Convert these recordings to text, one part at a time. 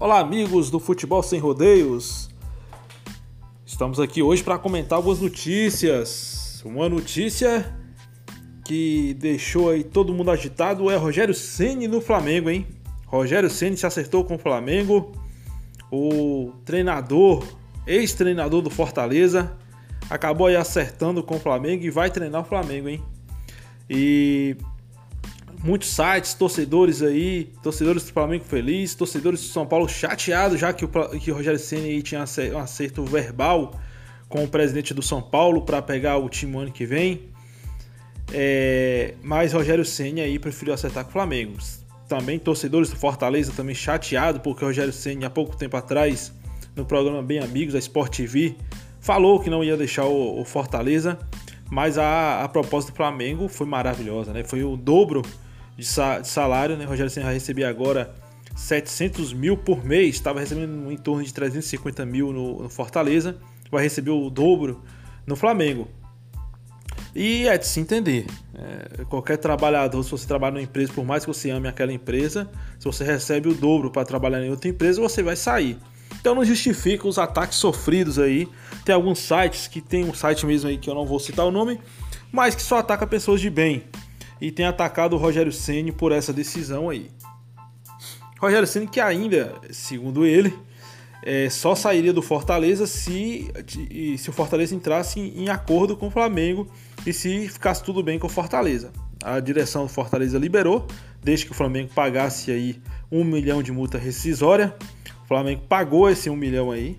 Olá, amigos do Futebol Sem Rodeios. Estamos aqui hoje para comentar algumas notícias. Uma notícia que deixou aí todo mundo agitado é Rogério Ceni no Flamengo, hein? Rogério Ceni se acertou com o Flamengo. O treinador, ex-treinador do Fortaleza, acabou aí acertando com o Flamengo e vai treinar o Flamengo, hein? E muitos sites, torcedores aí, torcedores do Flamengo feliz, torcedores do São Paulo chateados, já que o, que o Rogério Ceni tinha um acerto verbal com o presidente do São Paulo para pegar o time ano que vem. É, mas Rogério Ceni aí preferiu acertar com o Flamengo. Também torcedores do Fortaleza também chateado porque Rogério Ceni há pouco tempo atrás no programa Bem Amigos da Sport TV falou que não ia deixar o, o Fortaleza, mas a, a proposta do Flamengo foi maravilhosa, né? Foi o dobro de, salário, né? Rogério Senna recebia agora 700 mil por mês, estava recebendo em torno de 350 mil no, no, Fortaleza, vai receber o dobro no Flamengo. E é de se entender. É, qualquer trabalhador, se você trabalha numa empresa, por mais que você ame aquela empresa, se você recebe o dobro para trabalhar em outra empresa, você vai sair. Então não justifica os ataques sofridos aí. Tem alguns sites que tem um site mesmo aí que eu não vou citar o nome, mas que só ataca pessoas de bem e tem atacado o Rogério Ceni por essa decisão aí. Rogério Ceni que ainda, segundo ele, é, só sairia do Fortaleza se, se o Fortaleza entrasse em, acordo com o Flamengo e se ficasse tudo bem com o Fortaleza. A direção do Fortaleza liberou, desde que o Flamengo pagasse aí um milhão de multa rescisória. O Flamengo pagou esse um milhão aí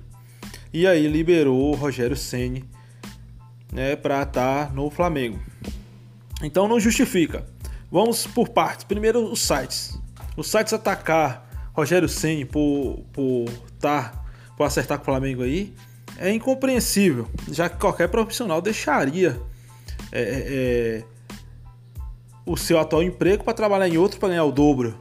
e aí liberou o Rogério Ceni né, para estar tá no Flamengo. Então não justifica. Vamos por partes. Primeiro os sites. Os sites atacar Rogério Ceni por por tá, por acertar com o Flamengo aí é incompreensível, já que qualquer profissional deixaria é, é, é o seu atual emprego para trabalhar em outro para ganhar o dobro.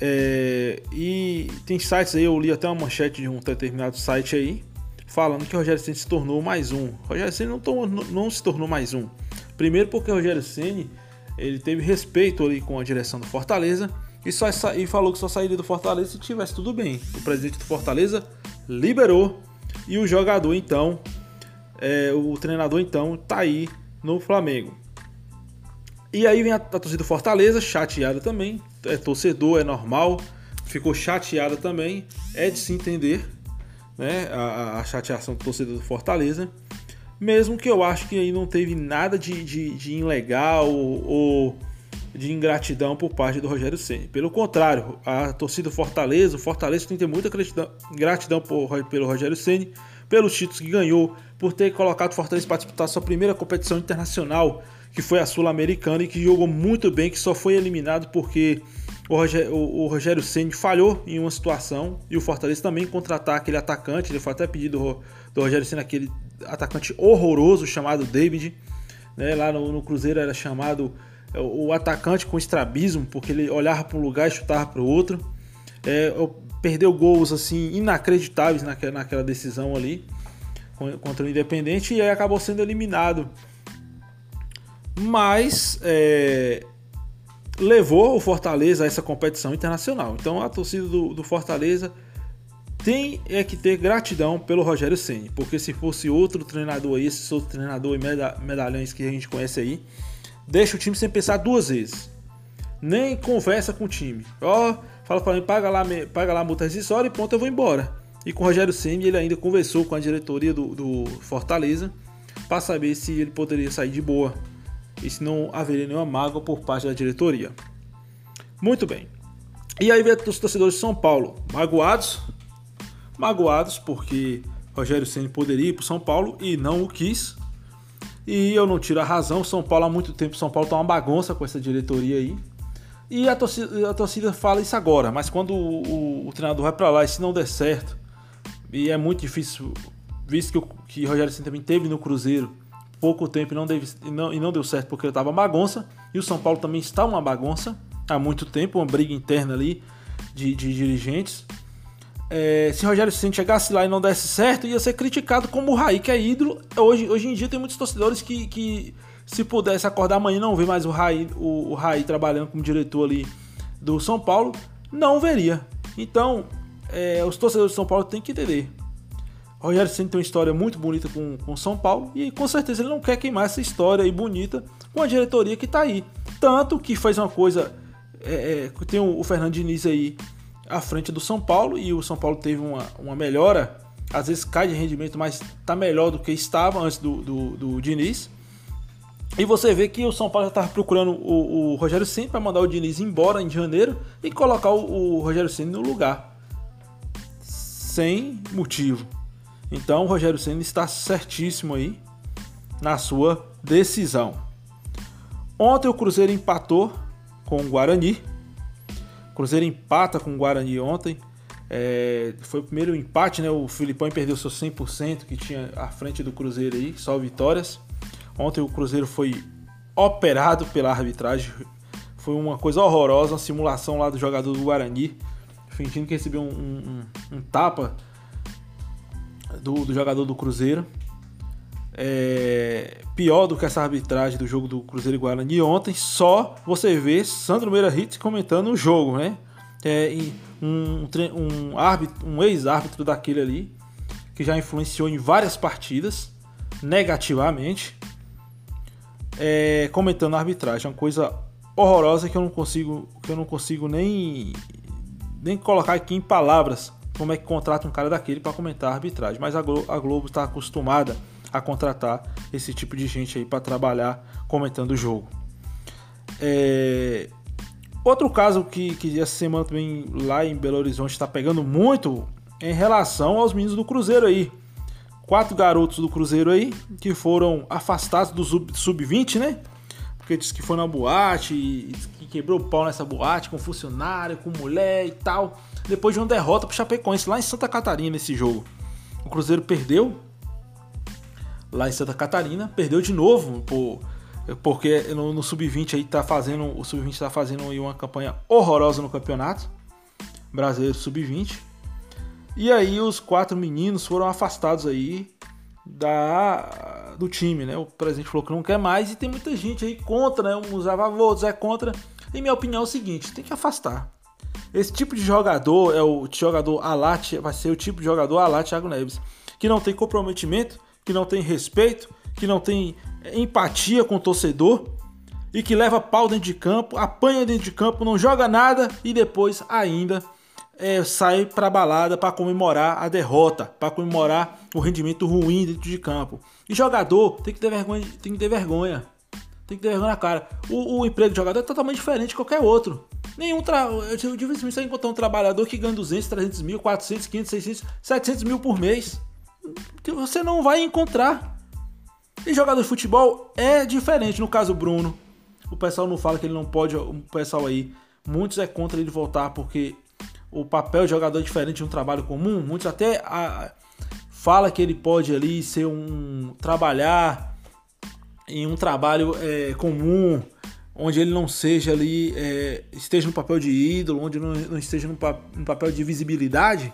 É, e tem sites aí, eu li até uma manchete de um determinado site aí, falando que o Rogério Ceni se tornou mais um. O Rogério Ceni não, não, não se tornou mais um. Primeiro porque o Rogério Ceni ele teve respeito ali com a direção do Fortaleza e, só, e falou que só sairia do Fortaleza se tivesse tudo bem. O presidente do Fortaleza liberou e o jogador então, é, o treinador então tá aí no Flamengo. E aí vem a, a torcida do Fortaleza chateada também, é torcedor, é normal, ficou chateada também, é de se entender, né, a, a chateação do torcedor do Fortaleza. Mesmo que eu acho que aí não teve nada de, de, de ilegal ou, de ingratidão por parte do Rogério Ceni. Pelo contrário, a torcida Fortaleza, o Fortaleza tem que ter muita gratidão, por, pelo Rogério Ceni, pelos títulos que ganhou, por ter colocado o Fortaleza para disputar sua primeira competição internacional, que foi a Sul-Americana e que jogou muito bem, que só foi eliminado porque o Rogério, o, Rogério Ceni falhou em uma situação e o Fortaleza também contratar aquele atacante, ele foi até pedido do, do Rogério Ceni aquele atacante horroroso chamado David, né? Lá no, no Cruzeiro era chamado é, o atacante com estrabismo, porque ele olhava para um lugar e chutava para o outro. É, perdeu gols assim inacreditáveis naquela, naquela decisão ali contra o Independente e aí acabou sendo eliminado. Mas é, levou o Fortaleza a essa competição internacional. Então a torcida do, do Fortaleza tem é que ter gratidão pelo Rogério Ceni, porque se fosse outro treinador aí, esse outro treinador e medalhões que a gente conhece aí, deixa o time sem pensar duas vezes. Nem conversa com o time. Ó, fala para mim, paga lá, paga lá a multa rescisória e pronto, eu vou embora. E com o Rogério Ceni ele ainda conversou com a diretoria do, do Fortaleza para saber se ele poderia sair de boa e se não haveria nenhuma mágoa por parte da diretoria. Muito bem. E aí vem os torcedores de São Paulo, magoados, magoados porque Rogério Ceni poderia ir para São Paulo e não o quis. E eu não tiro a razão, São Paulo há muito tempo, São Paulo tá uma bagunça com essa diretoria aí. E a torcida, a torcida fala isso agora, mas quando o, o, o treinador vai para lá e se não der certo, e é muito difícil, visto que, o, que Rogério Ceni também teve no Cruzeiro, pouco tempo e não, deve, e não, e não deu certo porque ele estava bagunça. E o São Paulo também está uma bagunça há muito tempo, uma briga interna ali de, de dirigentes. É, se Rogério Ceni chegasse lá e não desse certo, ia ser criticado como o Raí, que é ídolo. Hoje, hoje em dia tem muitos torcedores que, que se pudesse acordar amanhã e não ver mais o Raí, o, o Raí trabalhando como diretor ali do São Paulo, não veria. Então, é, os torcedores de São Paulo têm que entender. O Rogério Ceni tem uma história muito bonita com, com São Paulo e com certeza ele não quer queimar essa história aí bonita com a diretoria que está aí. Tanto que faz uma coisa. É, é, tem o, o Fernando Diniz aí à frente do São Paulo e o São Paulo teve uma, uma melhora. Às vezes cai de rendimento, mas está melhor do que estava antes do, do, do Diniz. E você vê que o São Paulo já estava procurando o, o Rogério Ceni para mandar o Diniz embora em janeiro e colocar o, o Rogério Ceni no lugar. Sem motivo. Então o Rogério Ceni está certíssimo aí na sua decisão. Ontem o Cruzeiro empatou com o Guarani. Cruzeiro empata com o Guarani ontem. É, foi o primeiro empate, né? O Filipão perdeu seu 100% que tinha à frente do Cruzeiro aí, só vitórias. Ontem o Cruzeiro foi operado pela arbitragem. Foi uma coisa horrorosa, uma simulação lá do jogador do Guarani, fingindo que recebeu um, um, um tapa do, do jogador do Cruzeiro. É, pior do que essa arbitragem do jogo do Cruzeiro e Guarani ontem, só você vê Sandro Meira Hits comentando o jogo, né? É, um, um, um ex-árbitro daquele ali, que já influenciou em várias partidas, negativamente, é, comentando a arbitragem. É uma coisa horrorosa que eu não consigo, que eu não consigo nem, nem colocar aqui em palavras como é que contrata um cara daquele para comentar a arbitragem. Mas a Globo está acostumada a contratar esse tipo de gente aí para trabalhar comentando o jogo. É... Outro caso que, que essa semana também lá em Belo Horizonte está pegando muito é em relação aos meninos do Cruzeiro aí. Quatro garotos do Cruzeiro aí que foram afastados do sub-20, né? Porque disse que foi na boate e que quebrou o pau nessa boate com funcionário, com mulher e tal depois de uma derrota para Chapecoense lá em Santa Catarina nesse jogo. O Cruzeiro perdeu lá em Santa Catarina, perdeu de novo por, porque no, no sub-20 aí tá fazendo o sub-20 está fazendo aí uma campanha horrorosa no campeonato brasileiro sub-20. E aí os quatro meninos foram afastados aí da do time, né? O presidente falou que não quer mais e tem muita gente aí contra, né? Uns a outros é contra. E minha opinião é o seguinte, tem que afastar. Esse tipo de jogador é o jogador Alá, vai ser o tipo de jogador Alá Thiago Neves, que não tem comprometimento, que não tem respeito, que não tem é, empatia com o torcedor e que leva pau dentro de campo, apanha dentro de campo, não joga nada e depois ainda é, sai para balada para comemorar a derrota, para comemorar o rendimento ruim dentro de campo. E jogador tem que ter vergonha, tem que ter vergonha. Tem que ter vergonha na cara. O, o emprego de jogador é totalmente diferente de qualquer outro. Nenhum tra... Eu dificilmente você encontrar um trabalhador que ganha 200, 300 mil, 400, 500, 600, 700 mil por mês. Você não vai encontrar. E jogador de futebol é diferente. No caso Bruno, o pessoal não fala que ele não pode. O pessoal aí, muitos é contra ele voltar porque o papel de jogador é diferente de um trabalho comum. Muitos até a, fala que ele pode ali ser um trabalhar em um trabalho é, comum, onde ele não seja ali, é, esteja no papel de ídolo, onde não, não esteja no, pa, no, papel de visibilidade,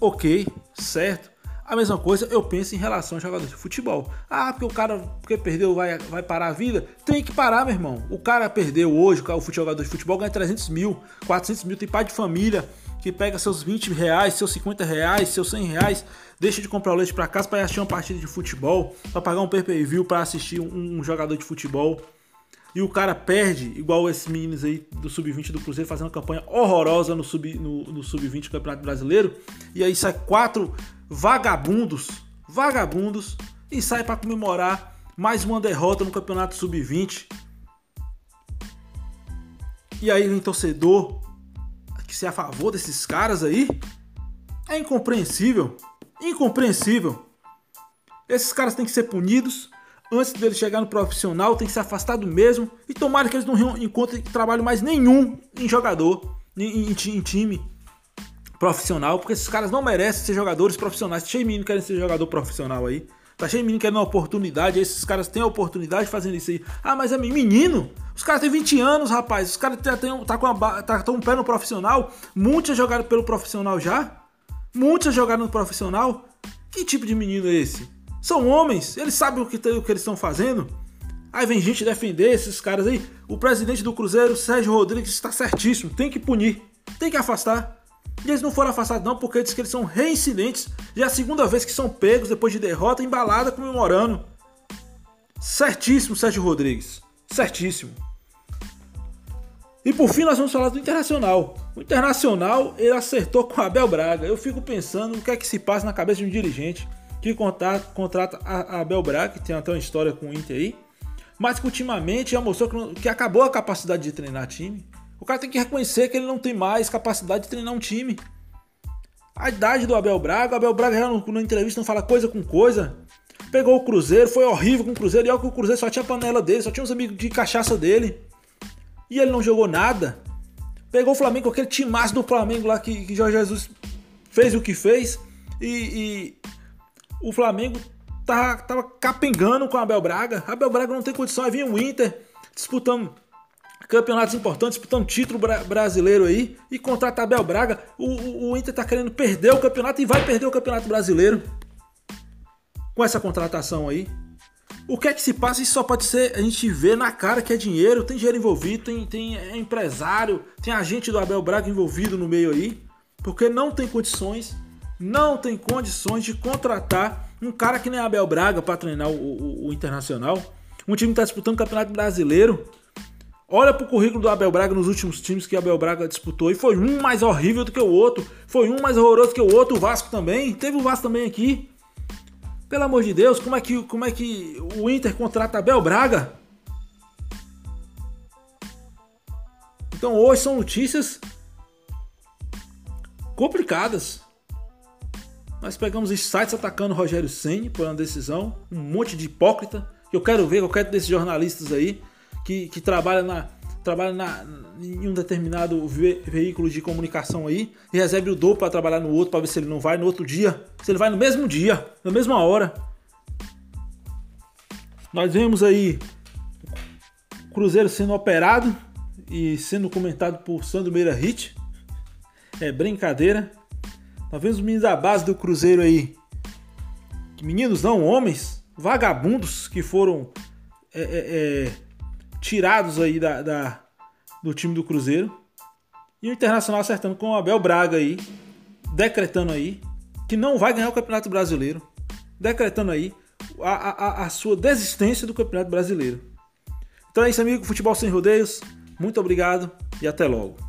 ok, certo. A mesma coisa eu penso em relação ao jogador de futebol. Ah, porque o cara porque perdeu vai, vai parar a vida? Tem que parar, meu irmão. O cara perdeu hoje, o jogador de futebol ganha 300 mil, 400 mil, tem pai de família que pega seus 20 reais, seus 50 reais, seus 100 reais deixa de comprar o leite para casa para assistir uma partida de futebol, para pagar um pay-per-view para assistir um, um, jogador de futebol. E o cara perde, igual esses meninos aí do Sub-20 do Cruzeiro, fazendo uma campanha horrorosa no Sub-20 no, no sub do Campeonato Brasileiro. E aí sai quatro vagabundos, vagabundos, e sai para comemorar mais uma derrota no Campeonato Sub-20. E aí vem torcedor que se é a favor desses caras aí. É incompreensível. Incompreensível. Esses caras têm que ser punidos. Antes deles chegar no profissional, tem que ser afastado mesmo. E tomara que eles não encontrem trabalho mais nenhum em jogador, em, em, em time profissional, porque esses caras não merecem ser jogadores profissionais. Tá cheio de menino querem ser jogador profissional aí. Tá cheio de menino querendo uma oportunidade. Esses caras têm a oportunidade fazendo isso aí. Ah, mas é menino? Os caras têm 20 anos, rapaz. Os caras tá, tá com a, tá, um pé no profissional. Muitos já jogaram pelo profissional já. Muitos já jogaram no profissional. Que tipo de menino é esse? São homens, eles sabem o que, o que eles estão fazendo. Aí vem gente defender esses caras aí. O presidente do Cruzeiro, Sérgio Rodrigues, está certíssimo. Tem que punir, tem que afastar. E eles não foram afastados não porque diz que eles são reincidentes. Já é a segunda vez que são pegos depois de derrota embalada comemorando. Certíssimo, Sérgio Rodrigues. Certíssimo. E por fim nós vamos falar do Internacional. O Internacional ele acertou com Abel Braga. Eu fico pensando o que é que se passa na cabeça de um dirigente que contrata, contrata a Abel Braga, que tem até uma história com o Inter aí, mas que ultimamente já mostrou que acabou a capacidade de treinar time. O cara tem que reconhecer que ele não tem mais capacidade de treinar um time. A idade do Abel Braga, o Abel Braga já na entrevista não fala coisa com coisa. Pegou o Cruzeiro, foi horrível com o Cruzeiro, e olha que o Cruzeiro só tinha panela dele, só tinha os amigos de cachaça dele. E ele não jogou nada. Pegou o Flamengo, aquele timaço do Flamengo lá que, que Jorge Jesus fez o que fez. E, e o Flamengo tava, tava capengando com a Abel Braga. Abel Braga não tem condição. Aí vinha o Inter disputando campeonatos importantes, disputando título bra brasileiro aí. E contrata Abel Braga. O, o, o Inter tá querendo perder o campeonato e vai perder o campeonato brasileiro. Com essa contratação aí. O que é que se passa? Isso só pode ser a gente vê na cara que é dinheiro, tem dinheiro envolvido, tem, tem é empresário, tem agente do Abel Braga envolvido no meio aí, porque não tem condições, não tem condições de contratar um cara que nem Abel Braga para treinar o, o, o, Internacional. Um time que está disputando o Campeonato Brasileiro. Olha pro currículo do Abel Braga nos últimos times que Abel Braga disputou e foi um mais horrível do que o outro, foi um mais horroroso que o outro, o Vasco também, teve o Vasco também aqui. Pelo amor de Deus, como é que, como é que o Inter contrata Abel Braga? Então hoje são notícias complicadas. Nós pegamos os sites atacando o Rogério Senni por uma decisão, um monte de hipócrita. Eu quero ver qualquer desses jornalistas aí que, que trabalha na, trabalha na, em um determinado ve veículo de comunicação aí e recebe o dobro para trabalhar no outro para ver se ele não vai no outro dia, se ele vai no mesmo dia, na mesma hora. Nós vemos aí o Cruzeiro sendo operado e sendo comentado por Sandro Meira Hit. É brincadeira. Nós vemos os meninos da base do Cruzeiro aí. Meninos não, homens, vagabundos que foram é, é, é tirados aí da, da, do time do Cruzeiro. E o Internacional acertando com o Abel Braga aí, decretando aí que não vai ganhar o Campeonato Brasileiro. Decretando aí a, a, a sua desistência do Campeonato Brasileiro. Então é isso, amigo. Futebol sem rodeios. Muito obrigado e até logo.